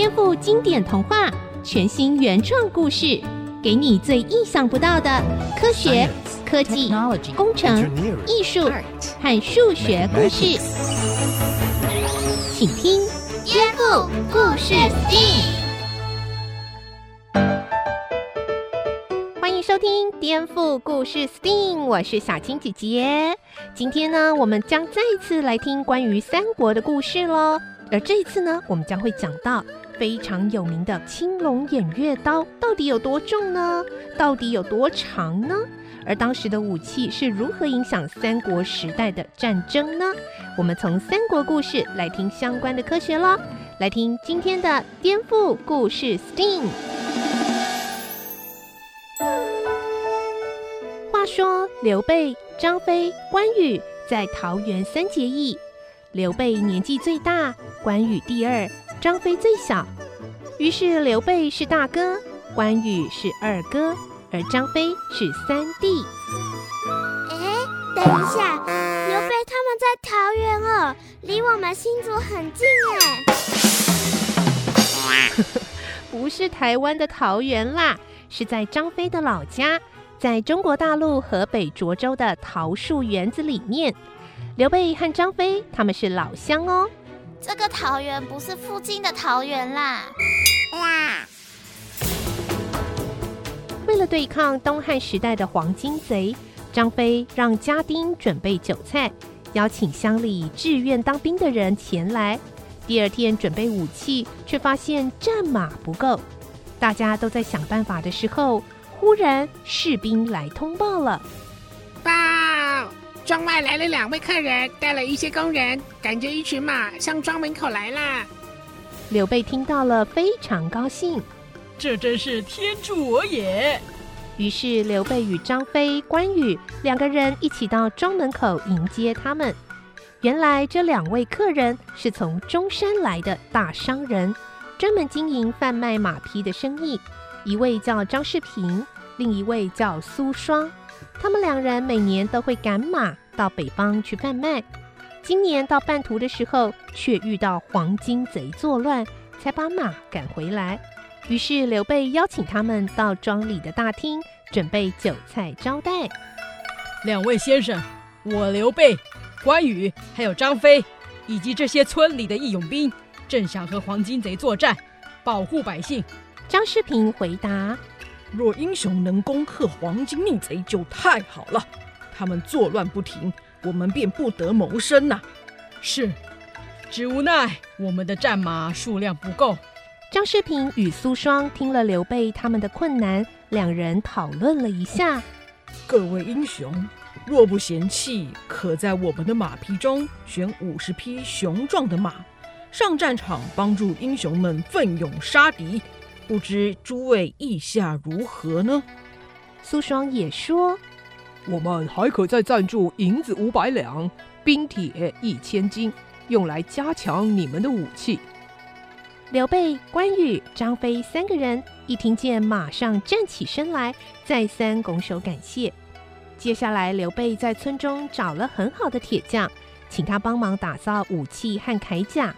颠覆经典童话，全新原创故事，给你最意想不到的科学、科技、工程、艺术和数学故事。请听《颠覆故事 STEAM》。欢迎收听《颠覆故事 STEAM》，我是小青姐姐。今天呢，我们将再次来听关于三国的故事喽。而这一次呢，我们将会讲到非常有名的青龙偃月刀到底有多重呢？到底有多长呢？而当时的武器是如何影响三国时代的战争呢？我们从三国故事来听相关的科学喽。来听今天的颠覆故事 STEAM。话说刘备、张飞、关羽在桃园三结义。刘备年纪最大，关羽第二，张飞最小。于是刘备是大哥，关羽是二哥，而张飞是三弟。哎，等一下，刘备他们在桃园哦，离我们新竹很近哎。不是台湾的桃园啦，是在张飞的老家，在中国大陆河北涿州的桃树园子里面。刘备和张飞他们是老乡哦。这个桃园不是附近的桃园啦。哇！为了对抗东汉时代的黄金贼，张飞让家丁准备酒菜，邀请乡里志愿当兵的人前来。第二天准备武器，却发现战马不够。大家都在想办法的时候，忽然士兵来通报了。庄外来了两位客人，带了一些工人，赶着一群马向庄门口来啦。刘备听到了，非常高兴，这真是天助我也。于是刘备与张飞、关羽两个人一起到庄门口迎接他们。原来这两位客人是从中山来的大商人，专门经营贩卖马匹的生意。一位叫张世平，另一位叫苏双。他们两人每年都会赶马到北方去贩卖，今年到半途的时候，却遇到黄金贼作乱，才把马赶回来。于是刘备邀请他们到庄里的大厅，准备酒菜招待。两位先生，我刘备、关羽还有张飞，以及这些村里的义勇兵，正想和黄金贼作战，保护百姓。张世平回答。若英雄能攻克黄金逆贼，就太好了。他们作乱不停，我们便不得谋生呐。是，只无奈我们的战马数量不够。张世平与苏双听了刘备他们的困难，两人讨论了一下。各位英雄，若不嫌弃，可在我们的马匹中选五十匹雄壮的马，上战场帮助英雄们奋勇杀敌。不知诸位意下如何呢？苏双也说：“我们还可再赞助银子五百两，冰铁一千斤，用来加强你们的武器。”刘备、关羽、张飞三个人一听见，马上站起身来，再三拱手感谢。接下来，刘备在村中找了很好的铁匠，请他帮忙打造武器和铠甲。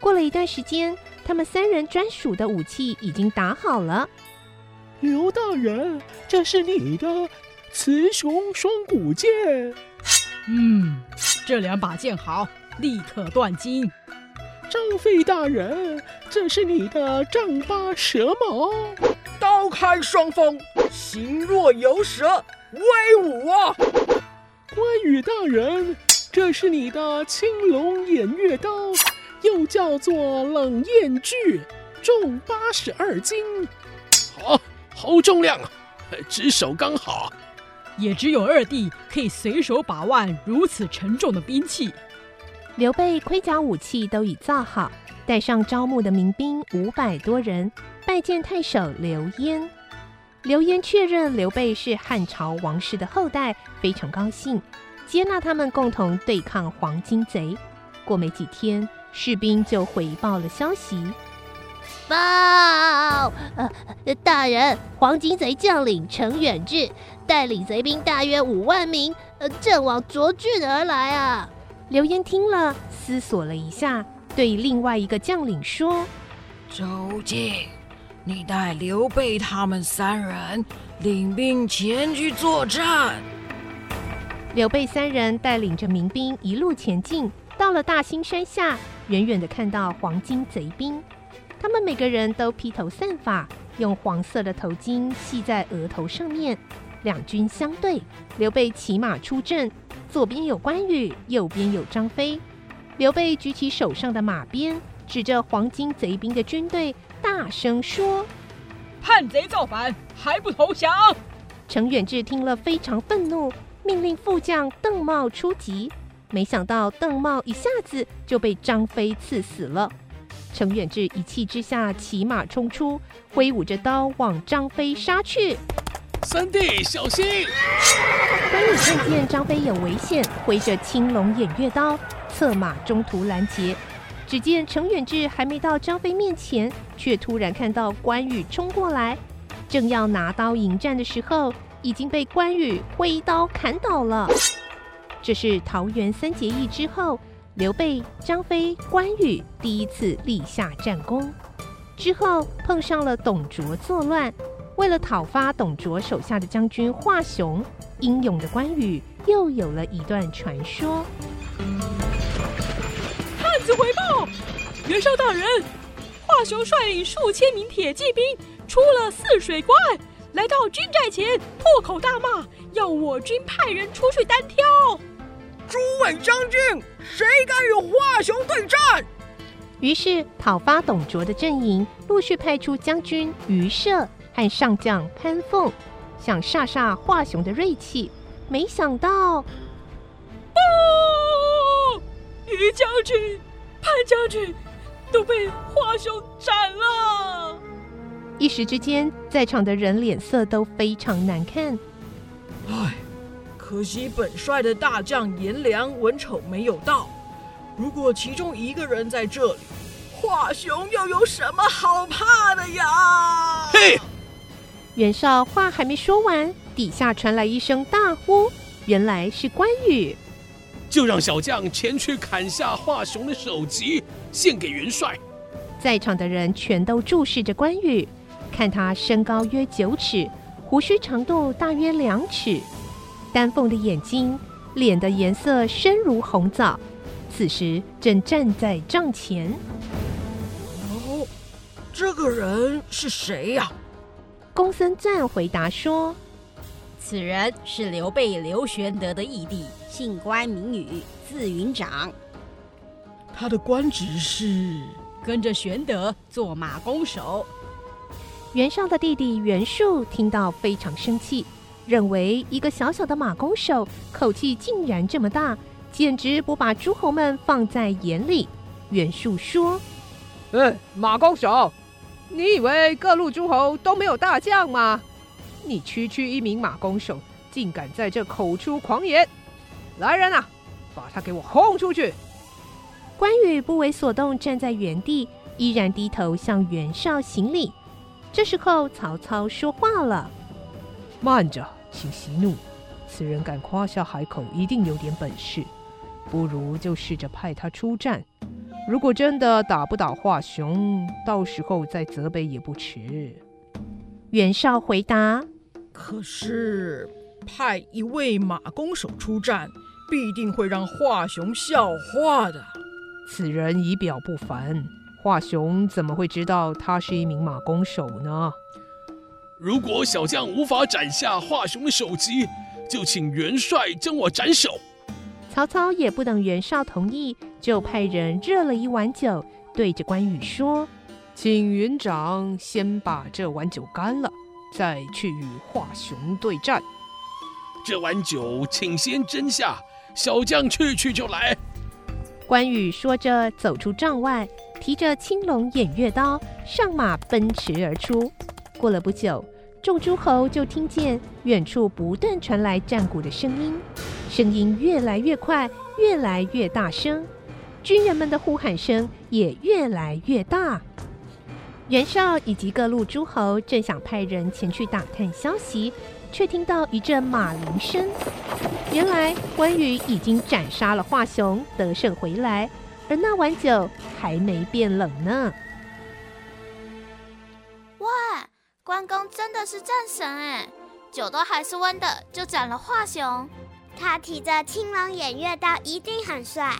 过了一段时间。他们三人专属的武器已经打好了。刘大人，这是你的雌雄双股剑。嗯，这两把剑好，立刻断金。张飞大人，这是你的丈八蛇矛。刀开双锋，形若游蛇，威武啊！关羽大人，这是你的青龙偃月刀。又叫做冷艳锯，重八十二斤，好，好重量啊！只手刚好，也只有二弟可以随手把玩如此沉重的兵器。刘备盔甲武器都已造好，带上招募的民兵五百多人，拜见太守刘焉。刘焉确认刘备是汉朝王室的后代，非常高兴，接纳他们共同对抗黄巾贼。过没几天。士兵就回报了消息。报，呃，大人，黄金贼将领程远志带领贼兵大约五万名，呃，正往涿郡而来啊。刘焉听了，思索了一下，对另外一个将领说：“周敬，你带刘备他们三人领兵前去作战。刘备三人带领着民兵一路前进，到了大兴山下，远远的看到黄金贼兵，他们每个人都披头散发，用黄色的头巾系在额头上面。两军相对，刘备骑马出阵，左边有关羽，右边有张飞。刘备举起手上的马鞭，指着黄巾贼兵的军队，大声说：“叛贼造反，还不投降！”程远志听了非常愤怒。命令副将邓茂出击，没想到邓茂一下子就被张飞刺死了。程远志一气之下骑马冲出，挥舞着刀往张飞杀去。三弟小心！关羽看见张飞有危险，挥着青龙偃月刀，策马中途拦截。只见程远志还没到张飞面前，却突然看到关羽冲过来，正要拿刀迎战的时候。已经被关羽挥刀砍倒了。这是桃园三结义之后，刘备、张飞、关羽第一次立下战功。之后碰上了董卓作乱，为了讨伐董卓手下的将军华雄，英勇的关羽又有了一段传说。探子回报，袁绍大人，华雄率领数千名铁骑兵出了泗水关。来到军寨前，破口大骂，要我军派人出去单挑。诸位将军，谁敢与华雄对战？于是讨伐董卓的阵营陆续派出将军于摄和上将潘凤，想煞煞华雄的锐气。没想到，不，于将军、潘将军都被华雄斩了。一时之间，在场的人脸色都非常难看。唉，可惜本帅的大将颜良、文丑没有到。如果其中一个人在这里，华雄又有什么好怕的呀？嘿！袁绍话还没说完，底下传来一声大呼，原来是关羽。就让小将前去砍下华雄的首级，献给元帅。在场的人全都注视着关羽。看他身高约九尺，胡须长度大约两尺，丹凤的眼睛，脸的颜色深如红枣。此时正站在帐前。哦，这个人是谁呀？公孙瓒回答说：“此人是刘备刘玄德的义弟，姓关，名羽，字云长。他的官职是跟着玄德做马弓手。”袁绍的弟弟袁术听到非常生气，认为一个小小的马弓手口气竟然这么大，简直不把诸侯们放在眼里。袁术说：“嗯，马弓手，你以为各路诸侯都没有大将吗？你区区一名马弓手，竟敢在这口出狂言！来人啊，把他给我轰出去！”关羽不为所动，站在原地，依然低头向袁绍行礼。这时候，曹操说话了：“慢着，请息怒。此人敢夸下海口，一定有点本事。不如就试着派他出战。如果真的打不倒华雄，到时候再责备也不迟。”袁绍回答：“可是派一位马弓手出战，必定会让华雄笑话的。此人仪表不凡。”华雄怎么会知道他是一名马弓手呢？如果小将无法斩下华雄的首级，就请元帅将我斩首。曹操也不等袁绍同意，就派人热了一碗酒，对着关羽说：“请云长先把这碗酒干了，再去与华雄对战。这碗酒请先斟下，小将去去就来。”关羽说着走出帐外。提着青龙偃月刀上马奔驰而出。过了不久，众诸侯就听见远处不断传来战鼓的声音，声音越来越快，越来越大声，军人们的呼喊声也越来越大。袁绍以及各路诸侯正想派人前去打探消息，却听到一阵马铃声。原来关羽已经斩杀了华雄，得胜回来。而那碗酒还没变冷呢。关公真的是战神哎，酒都还是温的，就斩了华雄。他提着青龙偃月刀一定很帅。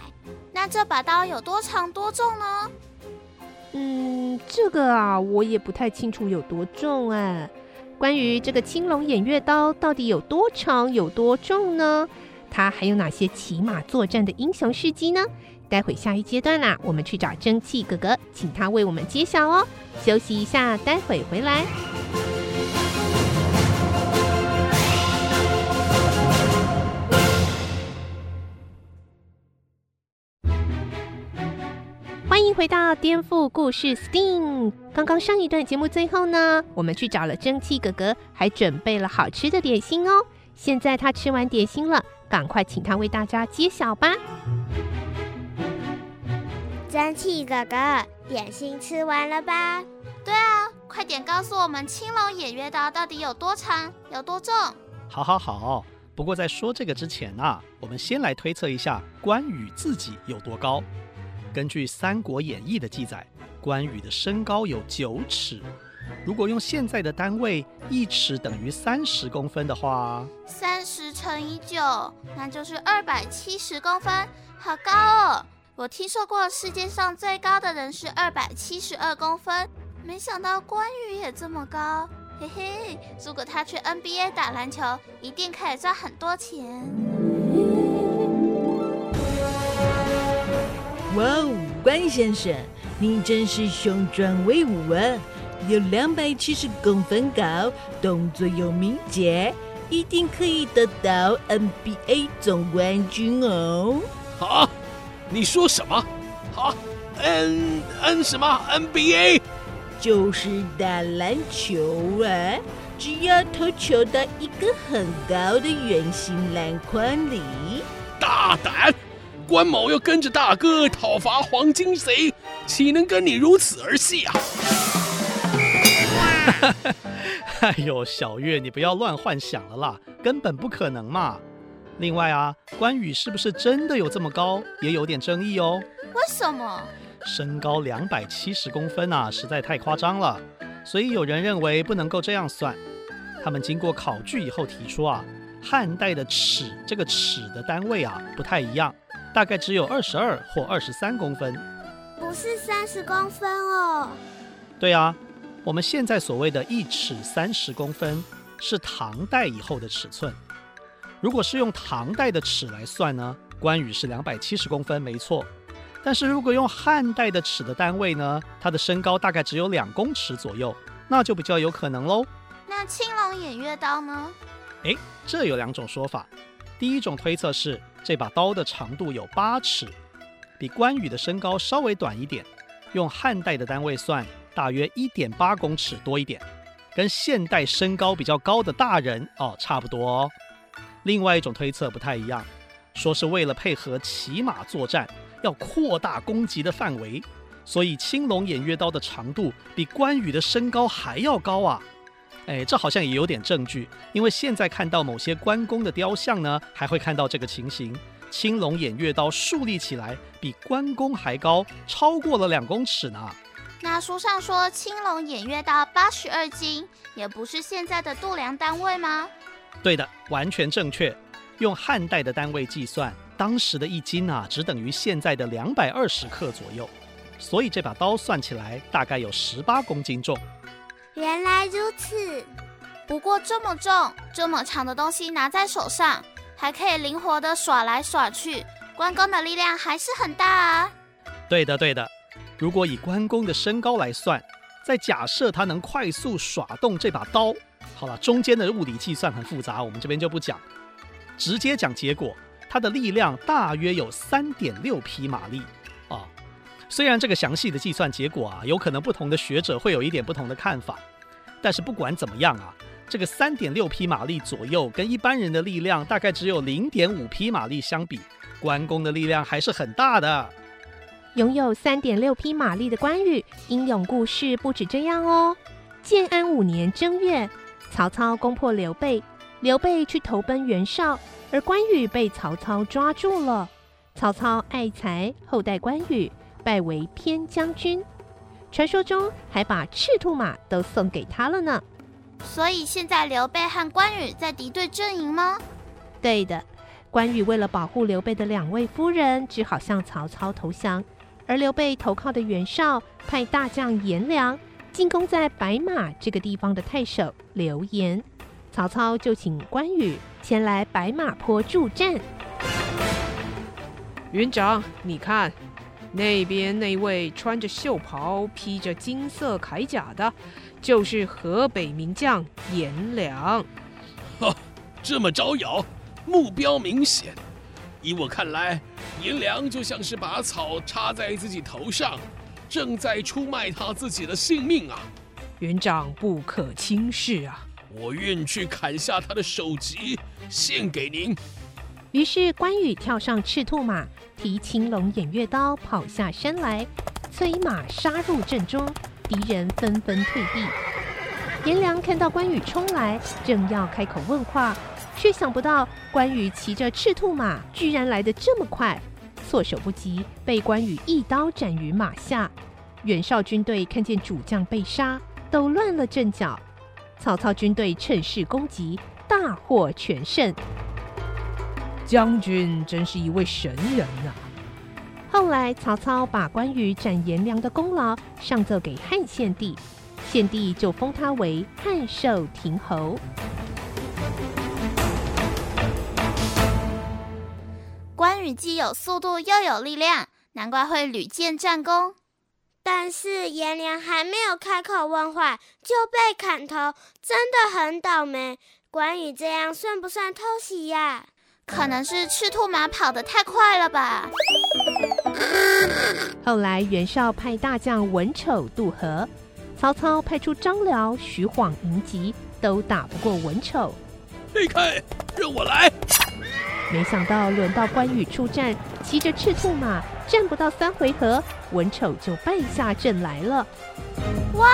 那这把刀有多长多重呢？嗯，这个啊，我也不太清楚有多重哎。关于这个青龙偃月刀到底有多长、有多重呢？它还有哪些骑马作战的英雄事迹呢？待会下一阶段啦，我们去找蒸汽哥哥，请他为我们揭晓哦。休息一下，待会回来。欢迎回到颠覆故事 STEAM。刚刚上一段节目最后呢，我们去找了蒸汽哥哥，还准备了好吃的点心哦。现在他吃完点心了，赶快请他为大家揭晓吧。蒸汽哥哥，点心吃完了吧？对啊，快点告诉我们青龙偃月刀到底有多长、有多重？好，好，好。不过在说这个之前啊，我们先来推测一下关羽自己有多高。根据《三国演义》的记载，关羽的身高有九尺。如果用现在的单位，一尺等于三十公分的话，三十乘以九，那就是二百七十公分，好高哦！我听说过世界上最高的人是二百七十二公分，没想到关羽也这么高，嘿嘿！如果他去 NBA 打篮球，一定可以赚很多钱。哇哦，关先生，你真是雄壮威武啊！有两百七十公分高，动作又敏捷，一定可以得到 NBA 总冠军哦！啊，你说什么？啊，N N 什么 NBA？就是打篮球啊，只要投球到一个很高的圆形篮筐里。大胆！关某要跟着大哥讨伐黄金贼，岂能跟你如此儿戏啊？哎呦，小月，你不要乱幻想了啦，根本不可能嘛。另外啊，关羽是不是真的有这么高，也有点争议哦。为什么？身高两百七十公分啊，实在太夸张了，所以有人认为不能够这样算。他们经过考据以后提出啊，汉代的尺这个尺的单位啊不太一样，大概只有二十二或二十三公分，不是三十公分哦。对啊。我们现在所谓的一尺三十公分，是唐代以后的尺寸。如果是用唐代的尺来算呢，关羽是两百七十公分，没错。但是如果用汉代的尺的单位呢，他的身高大概只有两公尺左右，那就比较有可能喽。那青龙偃月刀呢？诶，这有两种说法。第一种推测是这把刀的长度有八尺，比关羽的身高稍微短一点，用汉代的单位算。大约一点八公尺多一点，跟现代身高比较高的大人哦差不多哦。另外一种推测不太一样，说是为了配合骑马作战，要扩大攻击的范围，所以青龙偃月刀的长度比关羽的身高还要高啊。哎，这好像也有点证据，因为现在看到某些关公的雕像呢，还会看到这个情形：青龙偃月刀竖立起来比关公还高，超过了两公尺呢。那书上说青龙偃月刀八十二斤，也不是现在的度量单位吗？对的，完全正确。用汉代的单位计算，当时的一斤啊，只等于现在的两百二十克左右。所以这把刀算起来大概有十八公斤重。原来如此。不过这么重、这么长的东西拿在手上，还可以灵活地耍来耍去，关公的力量还是很大啊。对的，对的。如果以关公的身高来算，再假设他能快速耍动这把刀，好了，中间的物理计算很复杂，我们这边就不讲，直接讲结果，它的力量大约有三点六匹马力啊。虽然这个详细的计算结果啊，有可能不同的学者会有一点不同的看法，但是不管怎么样啊，这个三点六匹马力左右，跟一般人的力量大概只有零点五匹马力相比，关公的力量还是很大的。拥有三点六匹马力的关羽，英勇故事不止这样哦。建安五年正月，曹操攻破刘备，刘备去投奔袁绍，而关羽被曹操抓住了。曹操爱才，厚待关羽，拜为偏将军。传说中还把赤兔马都送给他了呢。所以现在刘备和关羽在敌对阵营吗？对的，关羽为了保护刘备的两位夫人，只好向曹操投降。而刘备投靠的袁绍派大将颜良进攻在白马这个地方的太守刘延，曹操就请关羽前来白马坡助战。元长，你看，那边那位穿着袖袍、披着金色铠甲的，就是河北名将颜良。哦，这么招摇，目标明显。依我看来，颜良就像是把草插在自己头上，正在出卖他自己的性命啊！园长不可轻视啊！我愿去砍下他的首级，献给您。于是关羽跳上赤兔马，提青龙偃月刀跑下山来，催马杀入阵中，敌人纷纷退避。颜良看到关羽冲来，正要开口问话。却想不到关羽骑着赤兔马，居然来得这么快，措手不及，被关羽一刀斩于马下。袁绍军队看见主将被杀，都乱了阵脚。曹操军队趁势攻击，大获全胜。将军真是一位神人啊！后来曹操把关羽斩颜良的功劳上奏给汉献帝，献帝就封他为汉寿亭侯。关羽既有速度又有力量，难怪会屡建战功。但是颜良还没有开口问话就被砍头，真的很倒霉。关羽这样算不算偷袭呀？可能是赤兔马跑得太快了吧。后来袁绍派大将文丑渡河，曹操派出张辽、徐晃迎击，都打不过文丑。离开，让我来。没想到轮到关羽出战，骑着赤兔马，战不到三回合，文丑就败下阵来了。哇，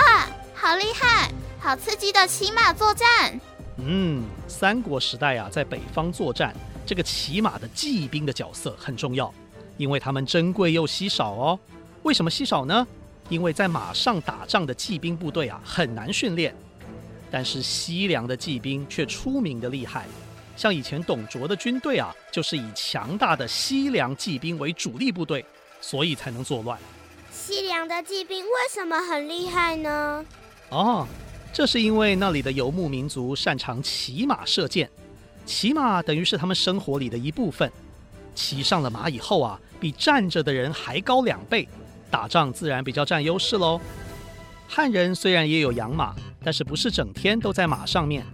好厉害，好刺激的骑马作战！嗯，三国时代啊，在北方作战，这个骑马的骑兵的角色很重要，因为他们珍贵又稀少哦。为什么稀少呢？因为在马上打仗的骑兵部队啊，很难训练，但是西凉的骑兵却出名的厉害。像以前董卓的军队啊，就是以强大的西凉骑兵为主力部队，所以才能作乱。西凉的骑兵为什么很厉害呢？哦，这是因为那里的游牧民族擅长骑马射箭，骑马等于是他们生活里的一部分。骑上了马以后啊，比站着的人还高两倍，打仗自然比较占优势喽。汉人虽然也有养马，但是不是整天都在马上面。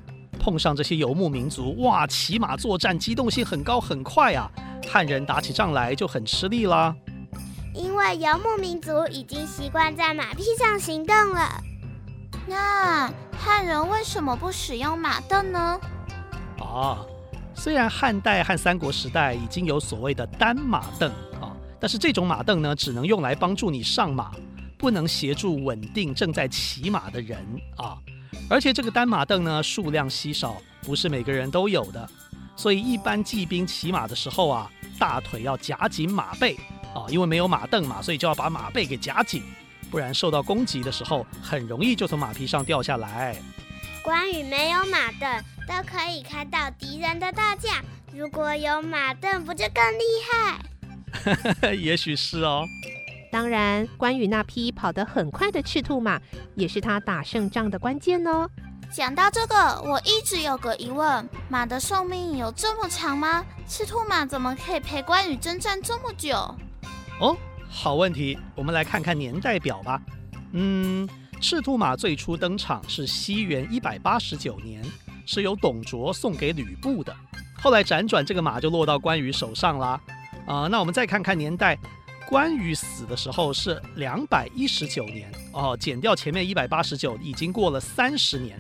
碰上这些游牧民族，哇，骑马作战机动性很高很快啊！汉人打起仗来就很吃力啦。因为游牧民族已经习惯在马匹上行动了。那汉人为什么不使用马镫呢？啊，虽然汉代和三国时代已经有所谓的单马镫啊，但是这种马镫呢，只能用来帮助你上马，不能协助稳定正在骑马的人啊。而且这个单马凳呢，数量稀少，不是每个人都有的，所以一般骑兵骑马的时候啊，大腿要夹紧马背啊，因为没有马凳嘛，所以就要把马背给夹紧，不然受到攻击的时候，很容易就从马匹上掉下来。关羽没有马凳，都可以开到敌人的大将，如果有马凳，不就更厉害？也许是哦。当然，关羽那匹跑得很快的赤兔马，也是他打胜仗的关键哦。讲到这个，我一直有个疑问：马的寿命有这么长吗？赤兔马怎么可以陪关羽征战这么久？哦，好问题，我们来看看年代表吧。嗯，赤兔马最初登场是西元一百八十九年，是由董卓送给吕布的。后来辗转这个马就落到关羽手上啦。啊、呃，那我们再看看年代。关羽死的时候是两百一十九年哦，减掉前面一百八十九，已经过了三十年。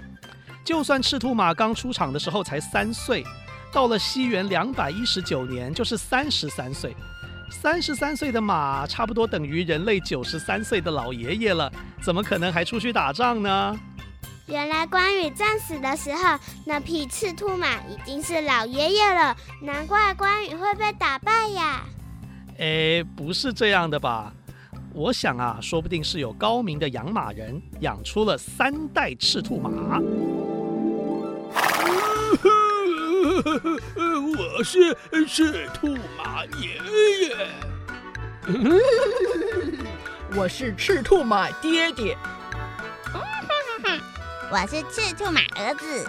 就算赤兔马刚出场的时候才三岁，到了西元两百一十九年就是三十三岁。三十三岁的马，差不多等于人类九十三岁的老爷爷了，怎么可能还出去打仗呢？原来关羽战死的时候，那匹赤兔马已经是老爷爷了，难怪关羽会被打败呀。哎，不是这样的吧？我想啊，说不定是有高明的养马人养出了三代赤兔马。我是赤兔马爷爷。我是赤兔马爹爹。我是赤兔马儿子。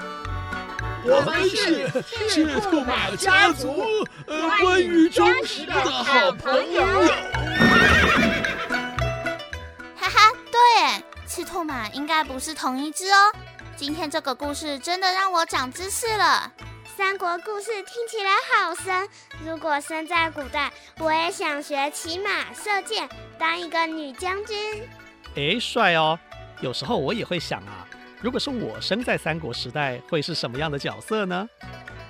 我们是赤兔马家族，呃，关羽忠实的好朋友。哈哈，对，赤兔马应该不是同一只哦。今天这个故事真的让我长知识了。三国故事听起来好神，如果生在古代，我也想学骑马、射箭，当一个女将军。哎，帅哦！有时候我也会想啊。如果是我生在三国时代，会是什么样的角色呢？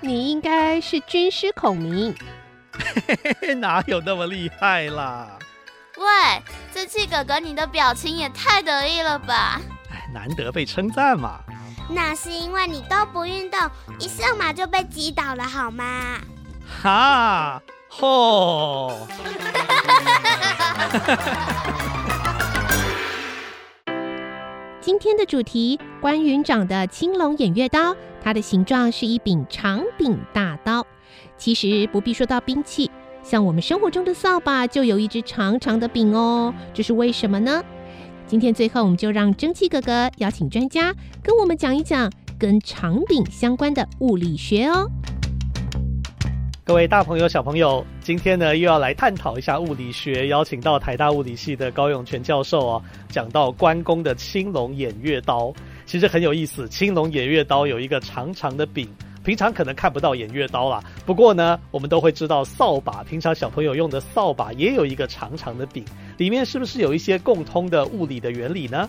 你应该是军师孔明。哪有那么厉害啦？喂，志气哥哥，你的表情也太得意了吧？哎，难得被称赞嘛。那是因为你都不运动，一上马就被击倒了，好吗？哈，吼！今天的主题，关云长的青龙偃月刀，它的形状是一柄长柄大刀。其实不必说到兵器，像我们生活中的扫把就有一只长长的柄哦。这是为什么呢？今天最后，我们就让蒸汽哥哥邀请专家跟我们讲一讲跟长柄相关的物理学哦。各位大朋友、小朋友，今天呢又要来探讨一下物理学，邀请到台大物理系的高永全教授哦，讲到关公的青龙偃月刀，其实很有意思。青龙偃月刀有一个长长的柄，平常可能看不到偃月刀啦。不过呢，我们都会知道扫把，平常小朋友用的扫把也有一个长长的柄，里面是不是有一些共通的物理的原理呢？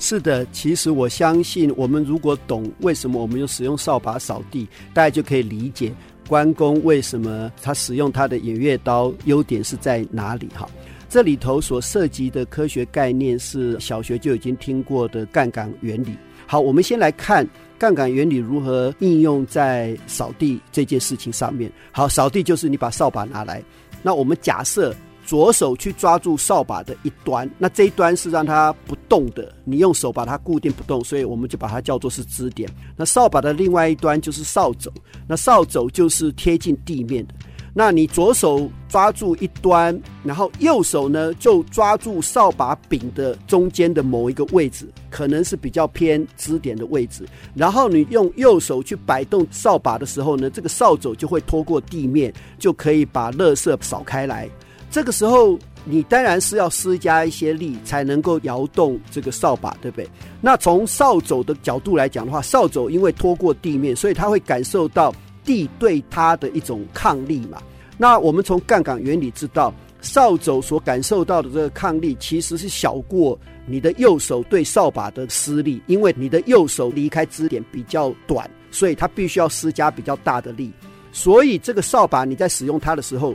是的，其实我相信，我们如果懂为什么我们用使用扫把扫地，大家就可以理解。关公为什么他使用他的偃月刀？优点是在哪里？哈，这里头所涉及的科学概念是小学就已经听过的杠杆原理。好，我们先来看杠杆原理如何应用在扫地这件事情上面。好，扫地就是你把扫把拿来，那我们假设。左手去抓住扫把的一端，那这一端是让它不动的，你用手把它固定不动，所以我们就把它叫做是支点。那扫把的另外一端就是扫帚，那扫帚就是贴近地面的。那你左手抓住一端，然后右手呢就抓住扫把柄的中间的某一个位置，可能是比较偏支点的位置。然后你用右手去摆动扫把的时候呢，这个扫帚就会拖过地面，就可以把垃圾扫开来。这个时候，你当然是要施加一些力，才能够摇动这个扫把，对不对？那从扫帚的角度来讲的话，扫帚因为拖过地面，所以它会感受到地对它的一种抗力嘛。那我们从杠杆原理知道，扫帚所感受到的这个抗力，其实是小过你的右手对扫把的施力，因为你的右手离开支点比较短，所以它必须要施加比较大的力。所以这个扫把你在使用它的时候，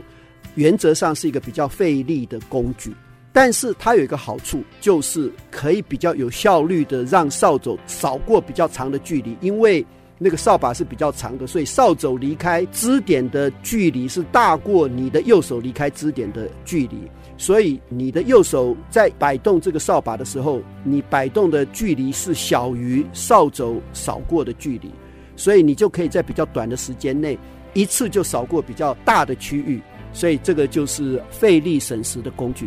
原则上是一个比较费力的工具，但是它有一个好处，就是可以比较有效率的让扫帚扫过比较长的距离，因为那个扫把是比较长的，所以扫帚离开支点的距离是大过你的右手离开支点的距离，所以你的右手在摆动这个扫把的时候，你摆动的距离是小于扫帚扫过的距离，所以你就可以在比较短的时间内一次就扫过比较大的区域。所以这个就是费力省时的工具。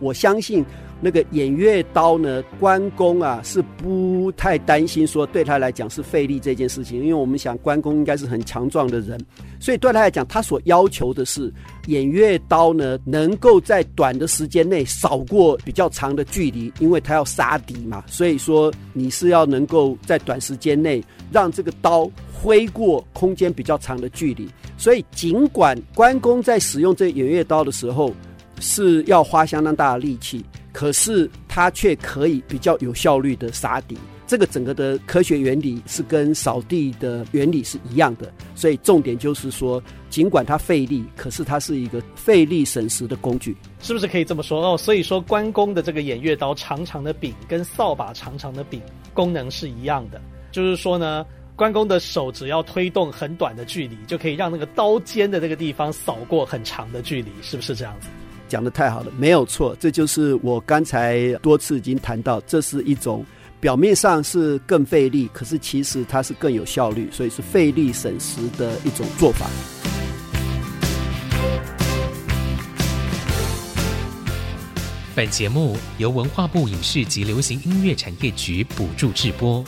我相信那个偃月刀呢，关公啊是不太担心说对他来讲是费力这件事情，因为我们想关公应该是很强壮的人，所以对他来讲，他所要求的是偃月刀呢能够在短的时间内扫过比较长的距离，因为他要杀敌嘛。所以说你是要能够在短时间内让这个刀挥过空间比较长的距离。所以，尽管关公在使用这偃月刀的时候是要花相当大的力气，可是他却可以比较有效率的杀敌。这个整个的科学原理是跟扫地的原理是一样的。所以，重点就是说，尽管它费力，可是它是一个费力省时的工具，是不是可以这么说？哦，所以说关公的这个偃月刀长长的柄跟扫把长长的柄功能是一样的，就是说呢。关公的手只要推动很短的距离就可以让那个刀尖的那个地方扫过很长的距离是不是这样子？讲的太好了没有错这就是我刚才多次已经谈到这是一种表面上是更费力可是其实它是更有效率所以是费力省时的一种做法。本节目由文化部影视及流行音乐产业局补助制播。